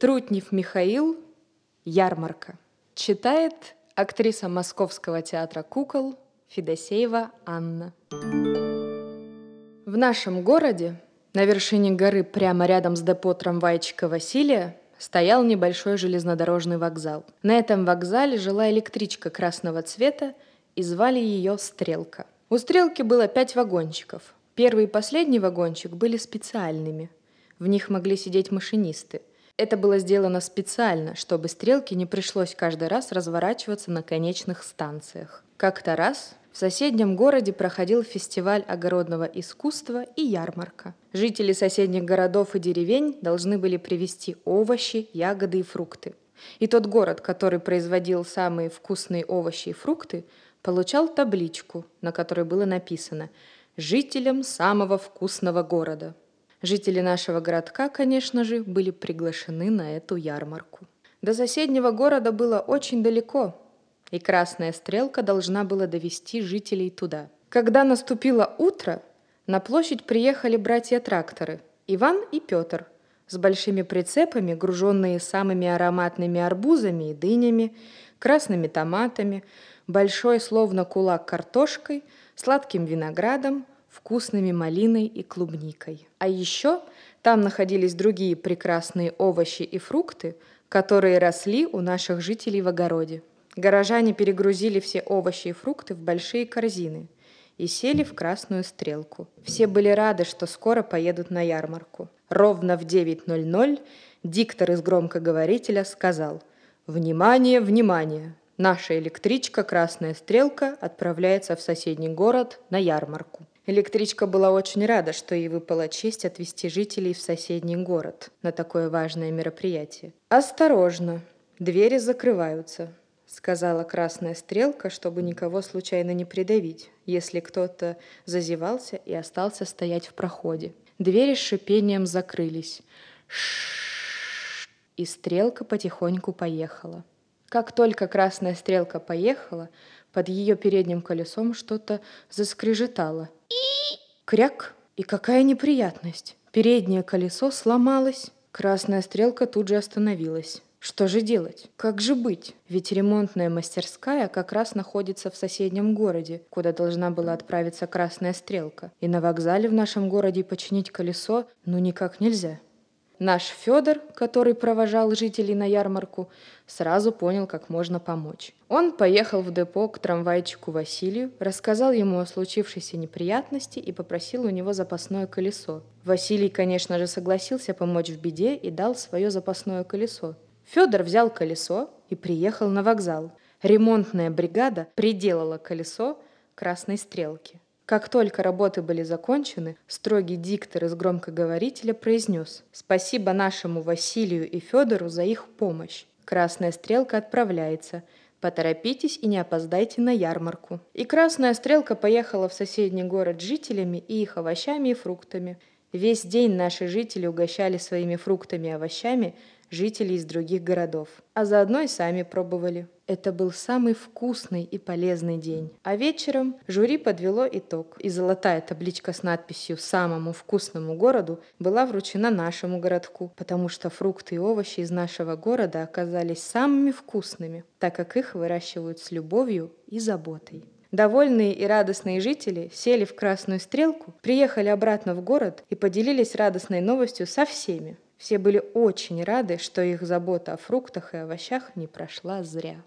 Трутнев Михаил, «Ярмарка». Читает актриса Московского театра кукол Федосеева Анна. В нашем городе, на вершине горы прямо рядом с депо трамвайчика Василия, стоял небольшой железнодорожный вокзал. На этом вокзале жила электричка красного цвета, и звали ее «Стрелка». У «Стрелки» было пять вагончиков. Первый и последний вагончик были специальными. В них могли сидеть машинисты. Это было сделано специально, чтобы «Стрелке» не пришлось каждый раз разворачиваться на конечных станциях. Как-то раз в соседнем городе проходил фестиваль огородного искусства и ярмарка. Жители соседних городов и деревень должны были привезти овощи, ягоды и фрукты. И тот город, который производил самые вкусные овощи и фрукты, получал табличку, на которой было написано «Жителям самого вкусного города». Жители нашего городка, конечно же, были приглашены на эту ярмарку. До соседнего города было очень далеко, и красная стрелка должна была довести жителей туда. Когда наступило утро, на площадь приехали братья-тракторы Иван и Петр с большими прицепами, груженные самыми ароматными арбузами и дынями, красными томатами, большой словно кулак картошкой, сладким виноградом, вкусными малиной и клубникой. А еще там находились другие прекрасные овощи и фрукты, которые росли у наших жителей в огороде. Горожане перегрузили все овощи и фрукты в большие корзины и сели в красную стрелку. Все были рады, что скоро поедут на ярмарку. Ровно в 9.00 диктор из громкоговорителя сказал «Внимание, внимание! Наша электричка «Красная стрелка» отправляется в соседний город на ярмарку». Электричка была очень рада, что ей выпала честь отвезти жителей в соседний город на такое важное мероприятие. «Осторожно! Двери закрываются сказала красная стрелка, чтобы никого случайно не придавить, если кто-то зазевался и остался стоять в проходе. Двери с шипением закрылись. Ш и стрелка потихоньку поехала. Как только красная стрелка поехала, под ее передним колесом что-то заскрежетало. Кряк! И какая неприятность! Переднее колесо сломалось. Красная стрелка тут же остановилась. Что же делать? Как же быть? Ведь ремонтная мастерская как раз находится в соседнем городе, куда должна была отправиться красная стрелка. И на вокзале в нашем городе починить колесо ну никак нельзя. Наш Федор, который провожал жителей на ярмарку, сразу понял, как можно помочь. Он поехал в депо к трамвайчику Василию, рассказал ему о случившейся неприятности и попросил у него запасное колесо. Василий, конечно же, согласился помочь в беде и дал свое запасное колесо. Федор взял колесо и приехал на вокзал. Ремонтная бригада приделала колесо красной стрелки. Как только работы были закончены, строгий диктор из громкоговорителя произнес «Спасибо нашему Василию и Федору за их помощь. Красная стрелка отправляется. Поторопитесь и не опоздайте на ярмарку». И красная стрелка поехала в соседний город с жителями и их овощами и фруктами. Весь день наши жители угощали своими фруктами и овощами жителей из других городов, а заодно и сами пробовали. Это был самый вкусный и полезный день. А вечером жюри подвело итог, и золотая табличка с надписью «Самому вкусному городу» была вручена нашему городку, потому что фрукты и овощи из нашего города оказались самыми вкусными, так как их выращивают с любовью и заботой. Довольные и радостные жители сели в красную стрелку, приехали обратно в город и поделились радостной новостью со всеми. Все были очень рады, что их забота о фруктах и овощах не прошла зря.